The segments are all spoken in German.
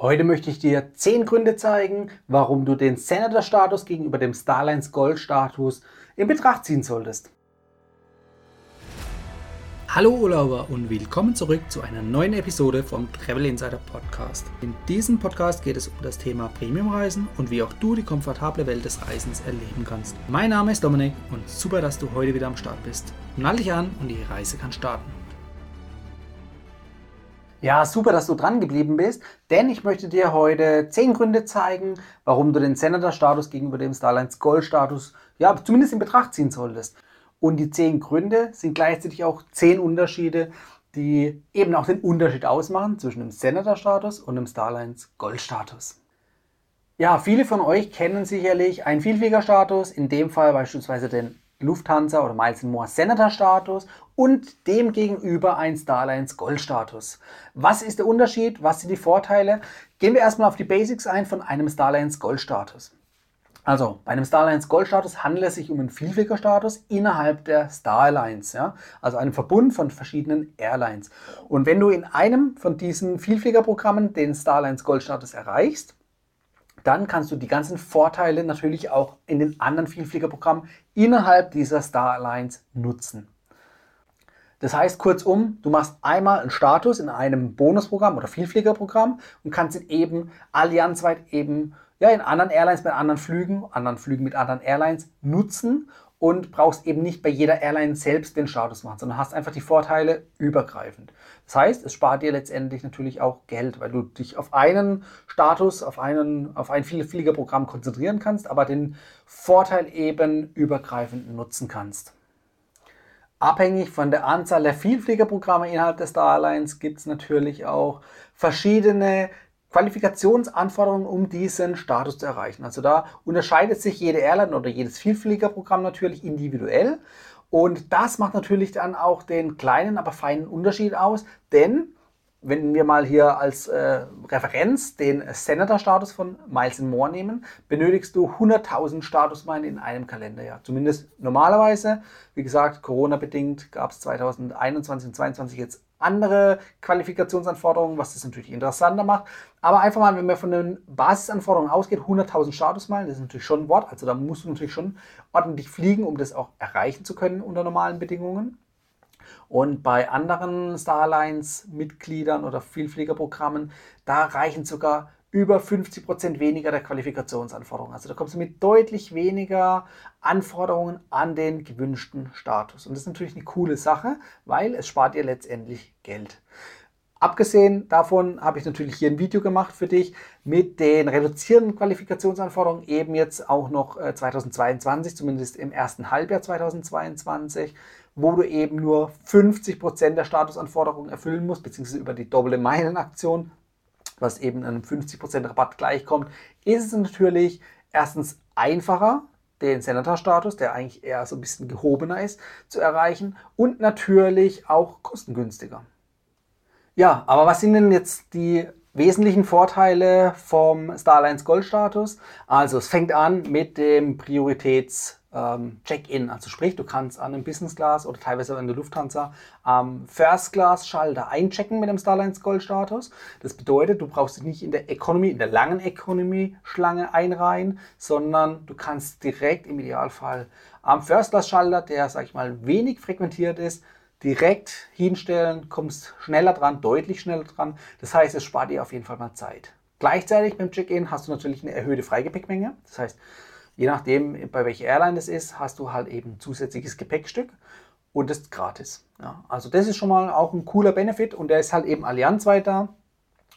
Heute möchte ich dir 10 Gründe zeigen, warum du den Senator-Status gegenüber dem Starlines Gold-Status in Betracht ziehen solltest. Hallo Urlauber und willkommen zurück zu einer neuen Episode vom Travel Insider Podcast. In diesem Podcast geht es um das Thema Premiumreisen und wie auch du die komfortable Welt des Reisens erleben kannst. Mein Name ist Dominik und super, dass du heute wieder am Start bist. Nall dich an und die Reise kann starten. Ja, super, dass du dran geblieben bist, denn ich möchte dir heute zehn Gründe zeigen, warum du den Senator-Status gegenüber dem Starlines Gold-Status ja zumindest in Betracht ziehen solltest. Und die zehn Gründe sind gleichzeitig auch zehn Unterschiede, die eben auch den Unterschied ausmachen zwischen dem Senator-Status und dem Starlines Gold-Status. Ja, viele von euch kennen sicherlich einen Vielflieger-Status, in dem Fall beispielsweise den Lufthansa oder Miles More Senator Status und dem gegenüber ein Starlines Gold Status. Was ist der Unterschied? Was sind die Vorteile? Gehen wir erstmal auf die Basics ein von einem Starlines Gold Status. Also bei einem Starlines Gold Status handelt es sich um einen Vielfliegerstatus innerhalb der Starlines, ja? also einem Verbund von verschiedenen Airlines. Und wenn du in einem von diesen Vielfliegerprogrammen den Starlines Gold Status erreichst, dann kannst du die ganzen Vorteile natürlich auch in den anderen Vielfliegerprogrammen innerhalb dieser Star Alliance nutzen. Das heißt kurzum, du machst einmal einen Status in einem Bonusprogramm oder Vielfliegerprogramm und kannst ihn eben allianzweit eben ja, in anderen Airlines, bei anderen Flügen, anderen Flügen mit anderen Airlines nutzen und brauchst eben nicht bei jeder Airline selbst den Status machen, sondern hast einfach die Vorteile übergreifend. Das heißt, es spart dir letztendlich natürlich auch Geld, weil du dich auf einen Status, auf, einen, auf ein Vielfliegerprogramm konzentrieren kannst, aber den Vorteil eben übergreifend nutzen kannst. Abhängig von der Anzahl der Vielfliegerprogramme innerhalb des Star Alliance gibt es natürlich auch verschiedene Qualifikationsanforderungen, um diesen Status zu erreichen. Also da unterscheidet sich jede Airline oder jedes Vielfliegerprogramm natürlich individuell. Und das macht natürlich dann auch den kleinen, aber feinen Unterschied aus, denn wenn wir mal hier als äh, Referenz den Senator-Status von Miles More nehmen, benötigst du 100.000 Statusmeilen in einem Kalenderjahr. Zumindest normalerweise. Wie gesagt, Corona-bedingt gab es 2021 und 2022 jetzt andere Qualifikationsanforderungen, was das natürlich interessanter macht. Aber einfach mal, wenn man von den Basisanforderungen ausgeht, 100.000 Statusmeilen, das ist natürlich schon ein Wort. Also da musst du natürlich schon ordentlich fliegen, um das auch erreichen zu können unter normalen Bedingungen. Und bei anderen Starlines-Mitgliedern oder Vielfliegerprogrammen, da reichen sogar über 50 Prozent weniger der Qualifikationsanforderungen. Also da kommst du mit deutlich weniger Anforderungen an den gewünschten Status. Und das ist natürlich eine coole Sache, weil es spart dir letztendlich Geld. Abgesehen davon habe ich natürlich hier ein Video gemacht für dich mit den reduzierten Qualifikationsanforderungen, eben jetzt auch noch 2022, äh, zumindest im ersten Halbjahr 2022, wo du eben nur 50% der Statusanforderungen erfüllen musst, beziehungsweise über die doppelte Meilenaktion, was eben einem 50% Rabatt gleichkommt, ist es natürlich erstens einfacher, den Senator-Status, der eigentlich eher so ein bisschen gehobener ist, zu erreichen und natürlich auch kostengünstiger. Ja, aber was sind denn jetzt die wesentlichen Vorteile vom Starlines Gold-Status? Also es fängt an mit dem Prioritäts- ähm, Check-in. Also sprich, du kannst an einem Business Class oder teilweise in der Lufthansa am First Class Schalter einchecken mit dem Starlines Gold Status. Das bedeutet, du brauchst dich nicht in der Economy, in der langen Economy Schlange einreihen, sondern du kannst direkt im Idealfall am First Class Schalter, der sag ich mal wenig frequentiert ist, direkt hinstellen, kommst schneller dran, deutlich schneller dran. Das heißt, es spart dir auf jeden Fall mal Zeit. Gleichzeitig beim Check-in hast du natürlich eine erhöhte Freigepäckmenge. Das heißt, je nachdem, bei welcher Airline es ist, hast du halt eben zusätzliches Gepäckstück und das ist gratis. Ja, also das ist schon mal auch ein cooler Benefit und der ist halt eben allianzweit da.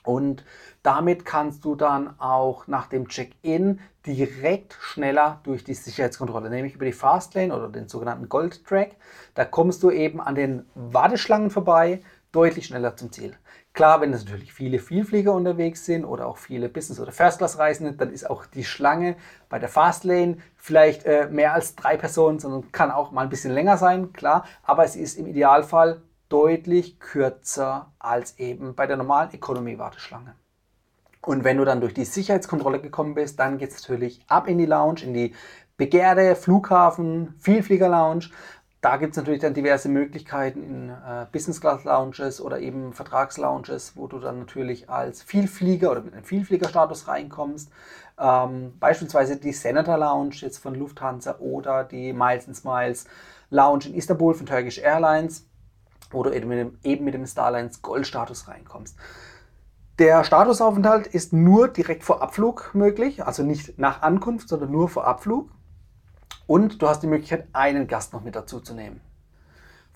Und damit kannst du dann auch nach dem Check-in direkt schneller durch die Sicherheitskontrolle, nämlich über die Fastlane oder den sogenannten Gold Track. Da kommst du eben an den Warteschlangen vorbei, deutlich schneller zum Ziel. Klar, wenn es natürlich viele Vielflieger unterwegs sind oder auch viele Business- oder First-Class-Reisende, dann ist auch die Schlange bei der Fastlane vielleicht äh, mehr als drei Personen, sondern kann auch mal ein bisschen länger sein, klar. Aber es ist im Idealfall deutlich kürzer als eben bei der normalen Economy-Warteschlange. Und wenn du dann durch die Sicherheitskontrolle gekommen bist, dann geht es natürlich ab in die Lounge, in die begehrte Flughafen, Vielflieger-Lounge. Da gibt es natürlich dann diverse Möglichkeiten in äh, Business Class Lounges oder eben Vertragslounges, wo du dann natürlich als Vielflieger oder mit einem Vielfliegerstatus reinkommst. Ähm, beispielsweise die Senator Lounge jetzt von Lufthansa oder die Miles and Smiles Lounge in Istanbul von Turkish Airlines, wo du eben mit dem, eben mit dem Starlines Gold-Status reinkommst. Der Statusaufenthalt ist nur direkt vor Abflug möglich, also nicht nach Ankunft, sondern nur vor Abflug. Und du hast die Möglichkeit, einen Gast noch mit dazu zu nehmen.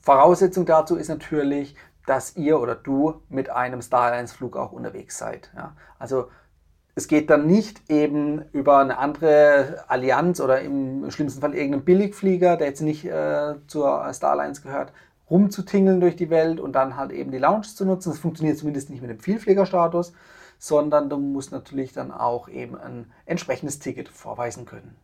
Voraussetzung dazu ist natürlich, dass ihr oder du mit einem Starlines-Flug auch unterwegs seid. Ja? Also es geht dann nicht eben über eine andere Allianz oder im schlimmsten Fall irgendeinen Billigflieger, der jetzt nicht äh, zur Starlines gehört, rumzutingeln durch die Welt und dann halt eben die Lounge zu nutzen. Das funktioniert zumindest nicht mit dem Vielfliegerstatus, sondern du musst natürlich dann auch eben ein entsprechendes Ticket vorweisen können.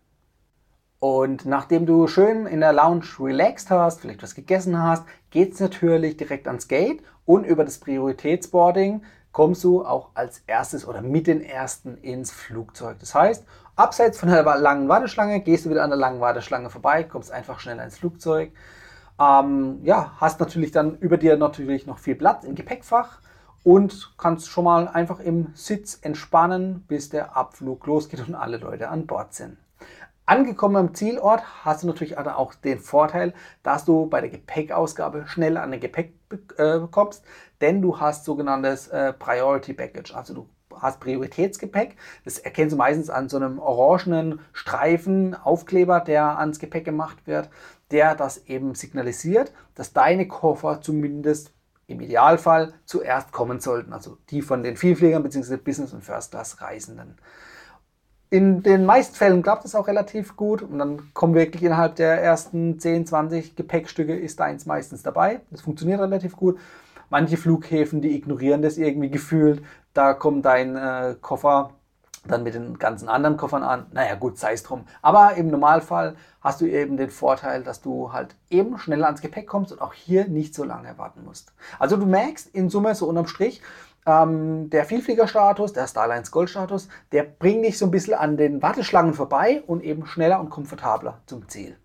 Und nachdem du schön in der Lounge relaxed hast, vielleicht was gegessen hast, geht es natürlich direkt ans Gate und über das Prioritätsboarding kommst du auch als erstes oder mit den ersten ins Flugzeug. Das heißt, abseits von der langen Warteschlange gehst du wieder an der langen Warteschlange vorbei, kommst einfach schneller ins Flugzeug. Ähm, ja, hast natürlich dann über dir natürlich noch viel Platz im Gepäckfach und kannst schon mal einfach im Sitz entspannen, bis der Abflug losgeht und alle Leute an Bord sind. Angekommen am Zielort hast du natürlich auch den Vorteil, dass du bei der Gepäckausgabe schnell an den Gepäck äh, bekommst, denn du hast sogenanntes äh, Priority Package. Also du hast Prioritätsgepäck. Das erkennst du meistens an so einem orangenen Streifen, Aufkleber, der ans Gepäck gemacht wird, der das eben signalisiert, dass deine Koffer zumindest im Idealfall zuerst kommen sollten. Also die von den Vielfliegern bzw. Business- und First-Class-Reisenden. In den meisten Fällen klappt es auch relativ gut und dann kommen wirklich innerhalb der ersten 10, 20 Gepäckstücke ist eins meistens dabei. Das funktioniert relativ gut. Manche Flughäfen, die ignorieren das irgendwie gefühlt. Da kommt dein äh, Koffer dann mit den ganzen anderen Koffern an. Naja, gut, sei es drum. Aber im Normalfall hast du eben den Vorteil, dass du halt eben schneller ans Gepäck kommst und auch hier nicht so lange warten musst. Also du merkst in Summe so unterm Strich, ähm, der Vielfliegerstatus, der Starlines Gold-Status, der bringt dich so ein bisschen an den Warteschlangen vorbei und eben schneller und komfortabler zum Ziel.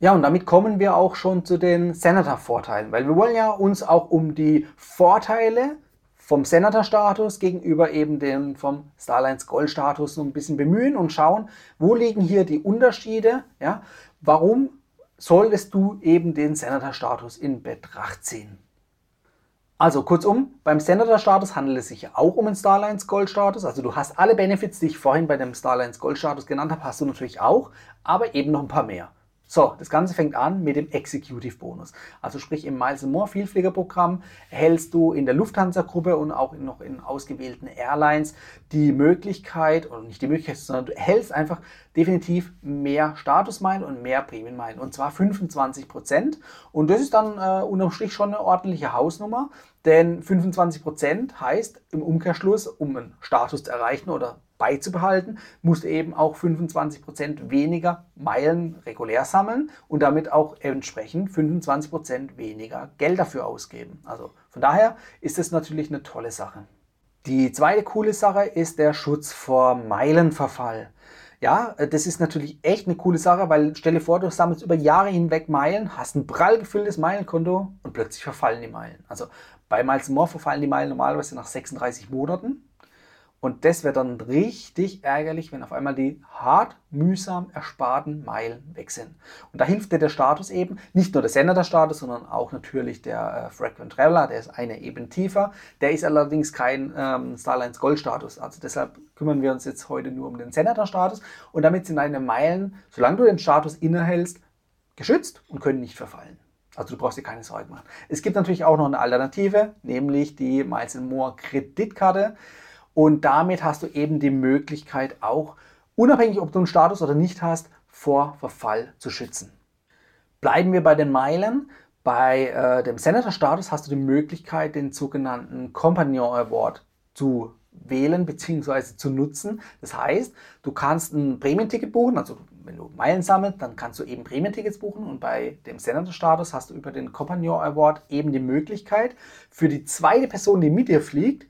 Ja, und damit kommen wir auch schon zu den Senator-Vorteilen, weil wir wollen ja uns auch um die Vorteile vom Senator-Status gegenüber eben dem vom Starlines Gold-Status so ein bisschen bemühen und schauen, wo liegen hier die Unterschiede, ja, warum solltest du eben den Senator-Status in Betracht ziehen. Also kurzum, beim Senator-Status handelt es sich auch um einen Starlines Gold-Status. Also du hast alle Benefits, die ich vorhin bei dem Starlines Gold-Status genannt habe, hast du natürlich auch, aber eben noch ein paar mehr. So, das Ganze fängt an mit dem Executive Bonus. Also sprich im Miles More Vielfliegerprogramm erhältst du in der Lufthansa-Gruppe und auch noch in ausgewählten Airlines die Möglichkeit, oder nicht die Möglichkeit, sondern du erhältst einfach definitiv mehr Statusmeilen und mehr Prämienmeilen. Und zwar 25 Prozent. Und das ist dann äh, unterm Strich schon eine ordentliche Hausnummer. Denn 25 Prozent heißt im Umkehrschluss, um einen Status zu erreichen oder beizubehalten, musst du eben auch 25% weniger Meilen regulär sammeln und damit auch entsprechend 25% weniger Geld dafür ausgeben. Also von daher ist es natürlich eine tolle Sache. Die zweite coole Sache ist der Schutz vor Meilenverfall. Ja, das ist natürlich echt eine coole Sache, weil stelle vor, du sammelst über Jahre hinweg Meilen, hast ein prall gefülltes Meilenkonto und plötzlich verfallen die Meilen. Also bei Miles More verfallen die Meilen normalerweise nach 36 Monaten. Und das wird dann richtig ärgerlich, wenn auf einmal die hart mühsam ersparten Meilen weg sind. Und da hilft dir der Status eben, nicht nur der Senator-Status, sondern auch natürlich der äh, Frequent Traveler, der ist eine eben tiefer. Der ist allerdings kein ähm, Starlines Gold-Status. Also deshalb kümmern wir uns jetzt heute nur um den Senator-Status. Und damit sind deine Meilen, solange du den Status innehältst, geschützt und können nicht verfallen. Also du brauchst dir keine Sorgen machen. Es gibt natürlich auch noch eine Alternative, nämlich die Miles More Kreditkarte. Und damit hast du eben die Möglichkeit auch, unabhängig ob du einen Status oder nicht hast, vor Verfall zu schützen. Bleiben wir bei den Meilen. Bei äh, dem Senator-Status hast du die Möglichkeit, den sogenannten Companion Award zu wählen bzw. zu nutzen. Das heißt, du kannst ein Prämienticket buchen, also wenn du Meilen sammelst, dann kannst du eben Prämientickets buchen und bei dem Senator-Status hast du über den Companion Award eben die Möglichkeit, für die zweite Person, die mit dir fliegt,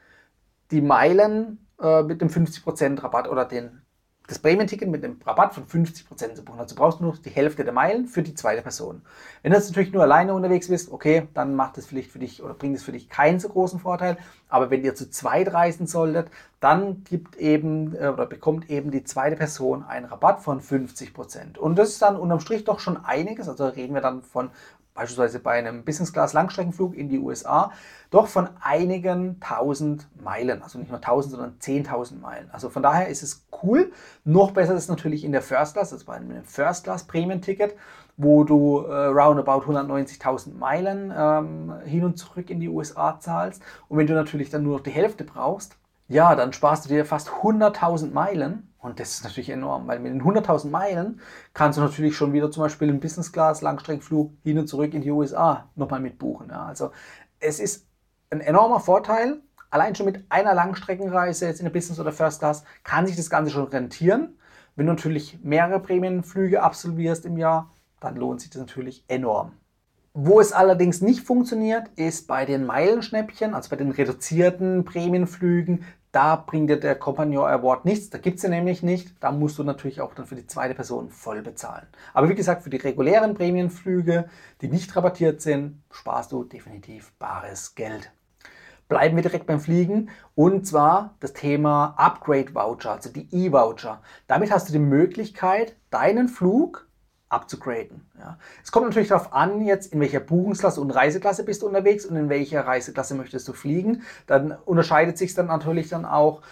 die Meilen äh, mit dem 50% Rabatt oder den das Prämienticket mit einem Rabatt von 50% zu buchen. Also brauchst du nur die Hälfte der Meilen für die zweite Person. Wenn du jetzt natürlich nur alleine unterwegs bist, okay, dann macht es vielleicht für dich oder bringt es für dich keinen so großen Vorteil. Aber wenn ihr zu zweit reisen solltet, dann gibt eben äh, oder bekommt eben die zweite Person einen Rabatt von 50%. Und das ist dann unterm Strich doch schon einiges. Also reden wir dann von beispielsweise bei einem Business Class Langstreckenflug in die USA, doch von einigen tausend Meilen. Also nicht nur tausend, sondern zehntausend Meilen. Also von daher ist es cool. Noch besser ist es natürlich in der First Class, also bei einem First Class Premium Ticket, wo du äh, roundabout 190.000 Meilen ähm, hin und zurück in die USA zahlst. Und wenn du natürlich dann nur noch die Hälfte brauchst, ja, dann sparst du dir fast 100.000 Meilen. Und das ist natürlich enorm, weil mit den 100.000 Meilen kannst du natürlich schon wieder zum Beispiel einen Business Class Langstreckenflug hin und zurück in die USA nochmal mitbuchen. Ja. Also es ist ein enormer Vorteil. Allein schon mit einer Langstreckenreise jetzt in der Business oder First Class kann sich das Ganze schon rentieren. Wenn du natürlich mehrere Prämienflüge absolvierst im Jahr, dann lohnt sich das natürlich enorm. Wo es allerdings nicht funktioniert, ist bei den Meilenschnäppchen, also bei den reduzierten Prämienflügen. Da bringt dir der Compagnon Award nichts. Da gibt es sie nämlich nicht. Da musst du natürlich auch dann für die zweite Person voll bezahlen. Aber wie gesagt, für die regulären Prämienflüge, die nicht rabattiert sind, sparst du definitiv bares Geld. Bleiben wir direkt beim Fliegen und zwar das Thema Upgrade Voucher, also die E-Voucher. Damit hast du die Möglichkeit, deinen Flug abzugraden. Ja. Es kommt natürlich darauf an, jetzt in welcher Buchungsklasse und Reiseklasse bist du unterwegs und in welcher Reiseklasse möchtest du fliegen. Dann unterscheidet sich dann natürlich dann auch,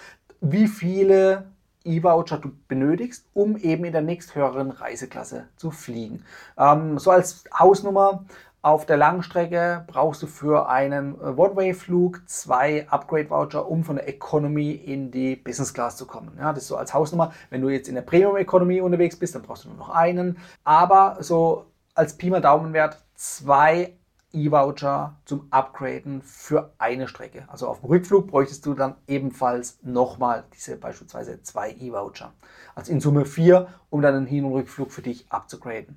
wie viele E-Voucher du benötigst, um eben in der nächsthöheren Reiseklasse zu fliegen. Ähm, so als Hausnummer auf der Langstrecke brauchst du für einen äh, One-Way-Flug zwei Upgrade-Voucher, um von der Economy in die Business Class zu kommen. Ja, das ist so als Hausnummer. Wenn du jetzt in der Premium Economy unterwegs bist, dann brauchst du nur noch einen. Aber so als Pi mal Daumenwert zwei E-Voucher zum Upgraden für eine Strecke. Also auf dem Rückflug bräuchtest du dann ebenfalls nochmal diese beispielsweise zwei E-Voucher. Also in Summe vier, um dann einen Hin- und Rückflug für dich abzugraden.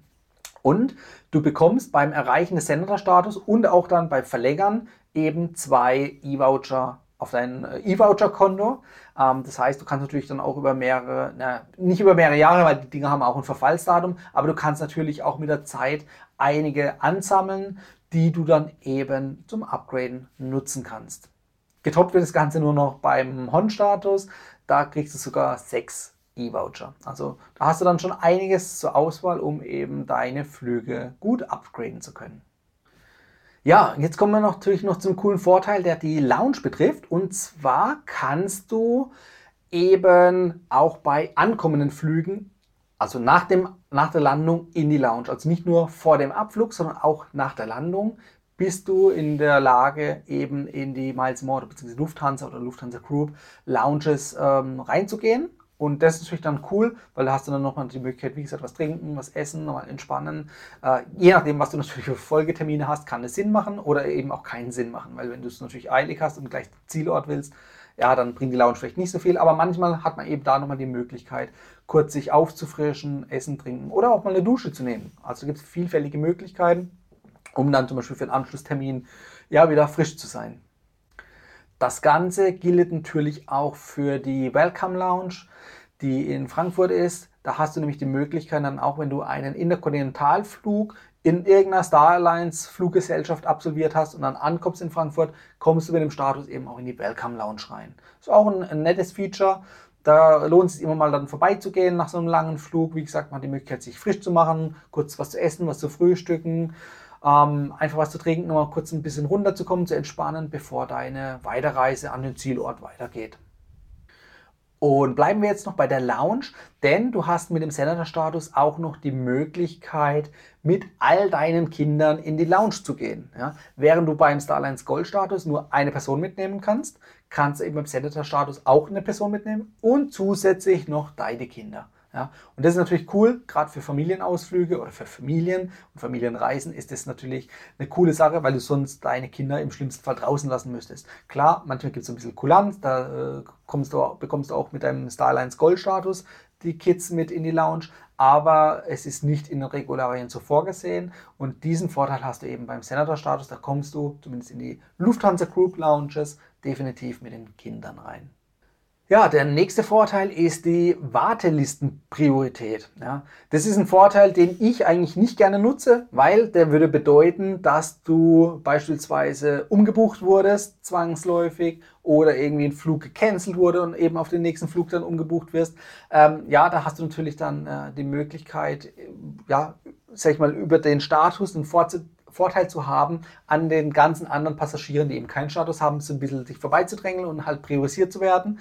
Und du bekommst beim Erreichen des Senator-Status und auch dann bei Verlängern eben zwei E-Voucher auf dein äh, E-Voucher-Konto. Ähm, das heißt, du kannst natürlich dann auch über mehrere, na, nicht über mehrere Jahre, weil die Dinge haben auch ein Verfallsdatum, aber du kannst natürlich auch mit der Zeit einige ansammeln, die du dann eben zum Upgraden nutzen kannst. Getoppt wird das Ganze nur noch beim Hon-Status. Da kriegst du sogar sechs E-Voucher. Also da hast du dann schon einiges zur Auswahl, um eben deine Flüge gut upgraden zu können. Ja, jetzt kommen wir natürlich noch zum coolen Vorteil, der die Lounge betrifft. Und zwar kannst du eben auch bei ankommenden Flügen, also nach, dem, nach der Landung in die Lounge, also nicht nur vor dem Abflug, sondern auch nach der Landung, bist du in der Lage, eben in die Miles More bzw. Lufthansa oder Lufthansa Group Lounges ähm, reinzugehen und das ist natürlich dann cool, weil da hast du dann nochmal die Möglichkeit, wie gesagt, was trinken, was essen, nochmal entspannen. Äh, je nachdem, was du natürlich für Folgetermine hast, kann es Sinn machen oder eben auch keinen Sinn machen. Weil wenn du es natürlich eilig hast und gleich Zielort willst, ja, dann bringt die Lounge vielleicht nicht so viel. Aber manchmal hat man eben da nochmal die Möglichkeit, kurz sich aufzufrischen, essen, trinken oder auch mal eine Dusche zu nehmen. Also gibt es vielfältige Möglichkeiten, um dann zum Beispiel für einen Anschlusstermin ja wieder frisch zu sein. Das Ganze gilt natürlich auch für die Welcome Lounge, die in Frankfurt ist. Da hast du nämlich die Möglichkeit, dann auch wenn du einen Interkontinentalflug in irgendeiner Star Alliance Fluggesellschaft absolviert hast und dann ankommst in Frankfurt, kommst du mit dem Status eben auch in die Welcome Lounge rein. Ist auch ein, ein nettes Feature. Da lohnt es sich immer mal dann vorbeizugehen nach so einem langen Flug. Wie gesagt, man hat die Möglichkeit, sich frisch zu machen, kurz was zu essen, was zu frühstücken ähm, einfach was zu trinken, nochmal kurz ein bisschen runterzukommen, zu entspannen, bevor deine Weiterreise an den Zielort weitergeht. Und bleiben wir jetzt noch bei der Lounge, denn du hast mit dem Senator-Status auch noch die Möglichkeit, mit all deinen Kindern in die Lounge zu gehen. Ja? Während du beim Starlines Gold-Status nur eine Person mitnehmen kannst, kannst du eben beim Senator-Status auch eine Person mitnehmen und zusätzlich noch deine Kinder. Ja, und das ist natürlich cool, gerade für Familienausflüge oder für Familien. Und Familienreisen ist das natürlich eine coole Sache, weil du sonst deine Kinder im schlimmsten Fall draußen lassen müsstest. Klar, manchmal gibt es ein bisschen Kulanz, da äh, kommst du, bekommst du auch mit deinem Starlines Gold-Status die Kids mit in die Lounge, aber es ist nicht in den Regularien so vorgesehen. Und diesen Vorteil hast du eben beim Senator-Status, da kommst du zumindest in die Lufthansa Group Lounges definitiv mit den Kindern rein. Ja, der nächste Vorteil ist die Wartelistenpriorität. Ja, das ist ein Vorteil, den ich eigentlich nicht gerne nutze, weil der würde bedeuten, dass du beispielsweise umgebucht wurdest, zwangsläufig, oder irgendwie ein Flug gecancelt wurde und eben auf den nächsten Flug dann umgebucht wirst. Ähm, ja, da hast du natürlich dann äh, die Möglichkeit, ja, sag ich mal, über den Status einen Vorteil Vorteil zu haben an den ganzen anderen Passagieren, die eben keinen Status haben, so ein bisschen sich vorbeizudrängeln und halt priorisiert zu werden.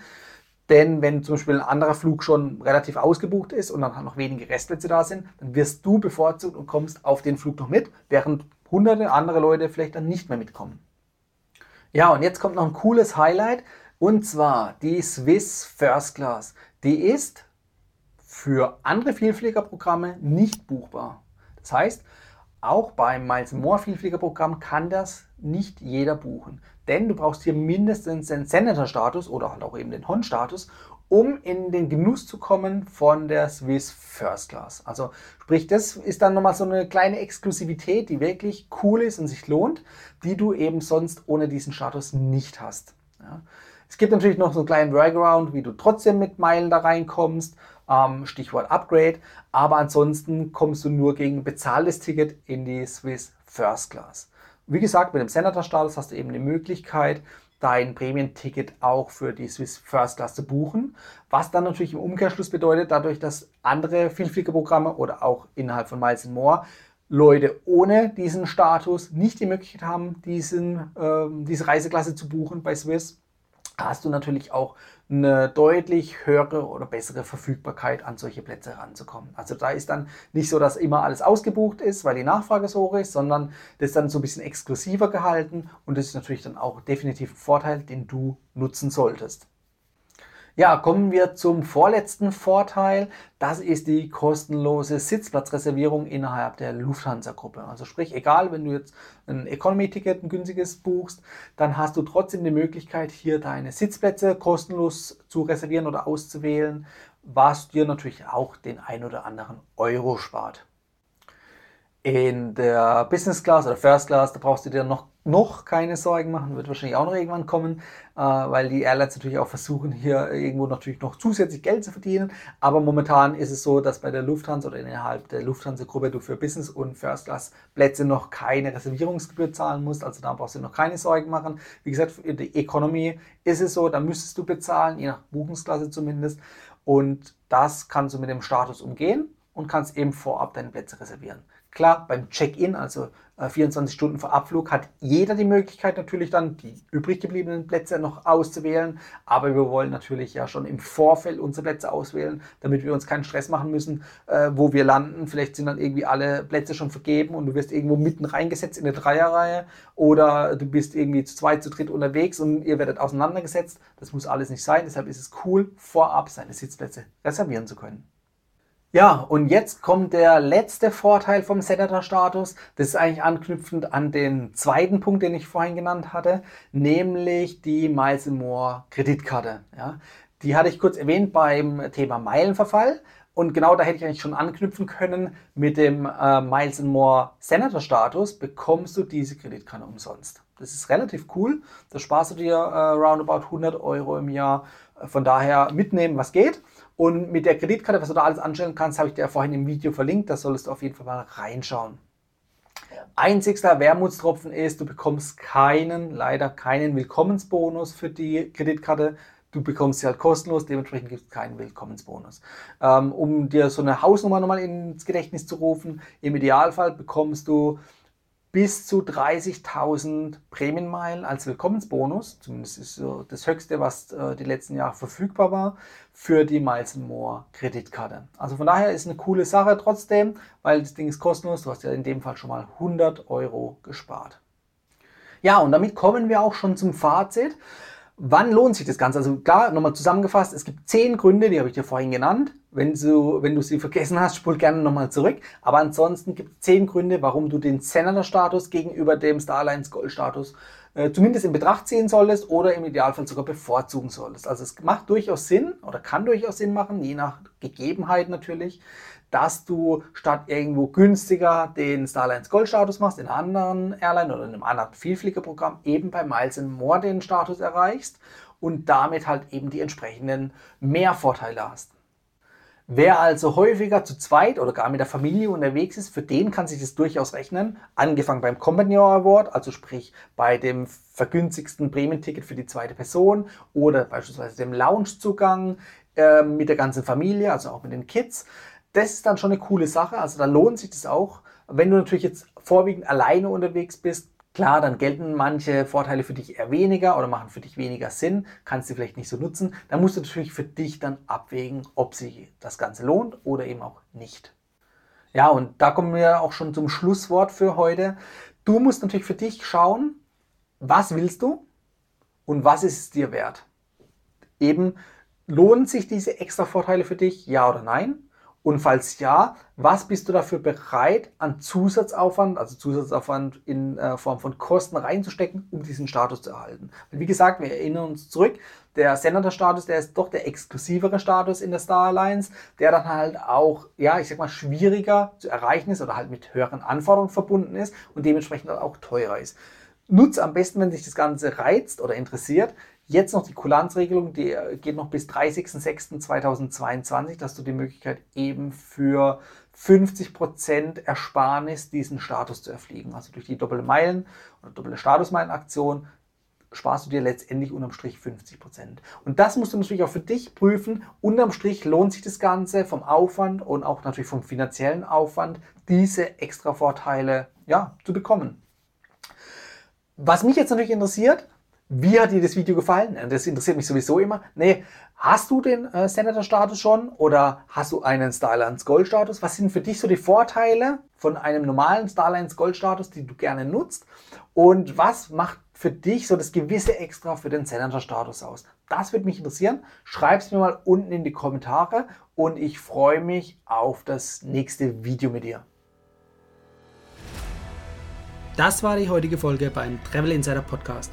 Denn wenn zum Beispiel ein anderer Flug schon relativ ausgebucht ist und dann noch wenige Restplätze da sind, dann wirst du bevorzugt und kommst auf den Flug noch mit, während hunderte andere Leute vielleicht dann nicht mehr mitkommen. Ja, und jetzt kommt noch ein cooles Highlight und zwar die Swiss First Class. Die ist für andere Vielfliegerprogramme nicht buchbar. Das heißt, auch beim Miles More Vielfliegerprogramm kann das nicht jeder buchen. Denn du brauchst hier mindestens den Senator-Status oder halt auch eben den Hon-Status, um in den Genuss zu kommen von der Swiss First Class. Also sprich, das ist dann nochmal so eine kleine Exklusivität, die wirklich cool ist und sich lohnt, die du eben sonst ohne diesen Status nicht hast. Ja. Es gibt natürlich noch so einen kleinen Workaround, wie du trotzdem mit Meilen da reinkommst ähm, Stichwort Upgrade. Aber ansonsten kommst du nur gegen bezahltes Ticket in die Swiss First Class. Wie gesagt, mit dem Senator-Status hast du eben die Möglichkeit, dein Prämienticket auch für die Swiss First Class zu buchen. Was dann natürlich im Umkehrschluss bedeutet, dadurch, dass andere Vielfliegerprogramme oder auch innerhalb von Miles More Leute ohne diesen Status nicht die Möglichkeit haben, diesen, äh, diese Reiseklasse zu buchen bei Swiss, hast du natürlich auch eine deutlich höhere oder bessere Verfügbarkeit an solche Plätze heranzukommen. Also da ist dann nicht so, dass immer alles ausgebucht ist, weil die Nachfrage so hoch ist, sondern das ist dann so ein bisschen exklusiver gehalten und das ist natürlich dann auch definitiv ein Vorteil, den du nutzen solltest. Ja, kommen wir zum vorletzten Vorteil. Das ist die kostenlose Sitzplatzreservierung innerhalb der Lufthansa-Gruppe. Also sprich, egal, wenn du jetzt ein Economy-Ticket, ein günstiges buchst, dann hast du trotzdem die Möglichkeit, hier deine Sitzplätze kostenlos zu reservieren oder auszuwählen, was dir natürlich auch den ein oder anderen Euro spart. In der Business Class oder First Class, da brauchst du dir noch noch keine Sorgen machen, wird wahrscheinlich auch noch irgendwann kommen, äh, weil die Airlines natürlich auch versuchen, hier irgendwo natürlich noch zusätzlich Geld zu verdienen. Aber momentan ist es so, dass bei der Lufthansa oder innerhalb der Lufthansa-Gruppe du für Business- und First-Class-Plätze noch keine Reservierungsgebühr zahlen musst. Also da brauchst du noch keine Sorgen machen. Wie gesagt, für die Economy ist es so, da müsstest du bezahlen, je nach Buchungsklasse zumindest. Und das kannst du mit dem Status umgehen und kannst eben vorab deine Plätze reservieren. Klar, beim Check-in, also 24 äh, Stunden vor Abflug, hat jeder die Möglichkeit natürlich dann die übrig gebliebenen Plätze noch auszuwählen. Aber wir wollen natürlich ja schon im Vorfeld unsere Plätze auswählen, damit wir uns keinen Stress machen müssen, äh, wo wir landen. Vielleicht sind dann irgendwie alle Plätze schon vergeben und du wirst irgendwo mitten reingesetzt in eine Dreierreihe oder du bist irgendwie zu zweit, zu dritt unterwegs und ihr werdet auseinandergesetzt. Das muss alles nicht sein. Deshalb ist es cool, vorab seine Sitzplätze reservieren zu können. Ja, und jetzt kommt der letzte Vorteil vom Senator-Status. Das ist eigentlich anknüpfend an den zweiten Punkt, den ich vorhin genannt hatte, nämlich die Miles More Kreditkarte. Ja, die hatte ich kurz erwähnt beim Thema Meilenverfall. Und genau da hätte ich eigentlich schon anknüpfen können. Mit dem äh, Miles More Senator-Status bekommst du diese Kreditkarte umsonst. Das ist relativ cool. Da sparst du dir äh, roundabout 100 Euro im Jahr. Von daher mitnehmen, was geht. Und mit der Kreditkarte, was du da alles anstellen kannst, habe ich dir vorhin im Video verlinkt. Da solltest du auf jeden Fall mal reinschauen. Einzigster Wermutstropfen ist, du bekommst keinen, leider keinen Willkommensbonus für die Kreditkarte. Du bekommst sie halt kostenlos, dementsprechend gibt es keinen Willkommensbonus. Ähm, um dir so eine Hausnummer nochmal ins Gedächtnis zu rufen, im Idealfall bekommst du bis zu 30.000 Prämienmeilen als Willkommensbonus. Zumindest ist so das Höchste, was äh, die letzten Jahre verfügbar war für die Miles More Kreditkarte. Also von daher ist eine coole Sache trotzdem, weil das Ding ist kostenlos. Du hast ja in dem Fall schon mal 100 Euro gespart. Ja, und damit kommen wir auch schon zum Fazit. Wann lohnt sich das Ganze? Also klar, nochmal zusammengefasst, es gibt zehn Gründe, die habe ich dir vorhin genannt. Wenn du, wenn du sie vergessen hast, spul gerne nochmal zurück. Aber ansonsten gibt es zehn Gründe, warum du den Senator-Status gegenüber dem Starlines Gold-Status äh, zumindest in Betracht ziehen solltest oder im Idealfall sogar bevorzugen solltest. Also es macht durchaus Sinn oder kann durchaus Sinn machen, je nach Gegebenheit natürlich, dass du statt irgendwo günstiger den Starlines Gold Status machst, in einer anderen Airline oder in einem anderen Vielfliegerprogramm eben bei Miles More den Status erreichst und damit halt eben die entsprechenden Mehrvorteile hast. Wer also häufiger zu zweit oder gar mit der Familie unterwegs ist, für den kann sich das durchaus rechnen. Angefangen beim Companion Award, also sprich bei dem vergünstigsten Prämienticket für die zweite Person oder beispielsweise dem Loungezugang äh, mit der ganzen Familie, also auch mit den Kids. Das ist dann schon eine coole Sache. Also da lohnt sich das auch. Wenn du natürlich jetzt vorwiegend alleine unterwegs bist, Klar, dann gelten manche Vorteile für dich eher weniger oder machen für dich weniger Sinn, kannst du vielleicht nicht so nutzen. Dann musst du natürlich für dich dann abwägen, ob sich das Ganze lohnt oder eben auch nicht. Ja, und da kommen wir auch schon zum Schlusswort für heute. Du musst natürlich für dich schauen, was willst du und was ist es dir wert. Eben, lohnen sich diese extra Vorteile für dich, ja oder nein? Und falls ja, was bist du dafür bereit an Zusatzaufwand, also Zusatzaufwand in äh, Form von Kosten reinzustecken, um diesen Status zu erhalten? Weil wie gesagt, wir erinnern uns zurück, der Senator-Status, der ist doch der exklusivere Status in der Star Alliance, der dann halt auch, ja, ich sag mal, schwieriger zu erreichen ist oder halt mit höheren Anforderungen verbunden ist und dementsprechend auch teurer ist. Nutze am besten, wenn sich das Ganze reizt oder interessiert, Jetzt noch die Kulanzregelung, die äh, geht noch bis 30.06.2022, dass du die Möglichkeit eben für 50% Ersparnis diesen Status zu erfliegen. Also durch die doppelte Meilen oder doppelte Statusmeilenaktion sparst du dir letztendlich unterm Strich 50%. Und das musst du natürlich auch für dich prüfen. Unterm Strich lohnt sich das Ganze vom Aufwand und auch natürlich vom finanziellen Aufwand, diese extra Vorteile ja, zu bekommen. Was mich jetzt natürlich interessiert, wie hat dir das Video gefallen? Das interessiert mich sowieso immer. Nee, hast du den äh, Senator-Status schon oder hast du einen Starlines Gold-Status? Was sind für dich so die Vorteile von einem normalen Starlines Gold-Status, die du gerne nutzt? Und was macht für dich so das gewisse Extra für den Senator-Status aus? Das würde mich interessieren. Schreib es mir mal unten in die Kommentare und ich freue mich auf das nächste Video mit dir. Das war die heutige Folge beim Travel Insider Podcast.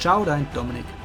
Ciao, dein Dominik.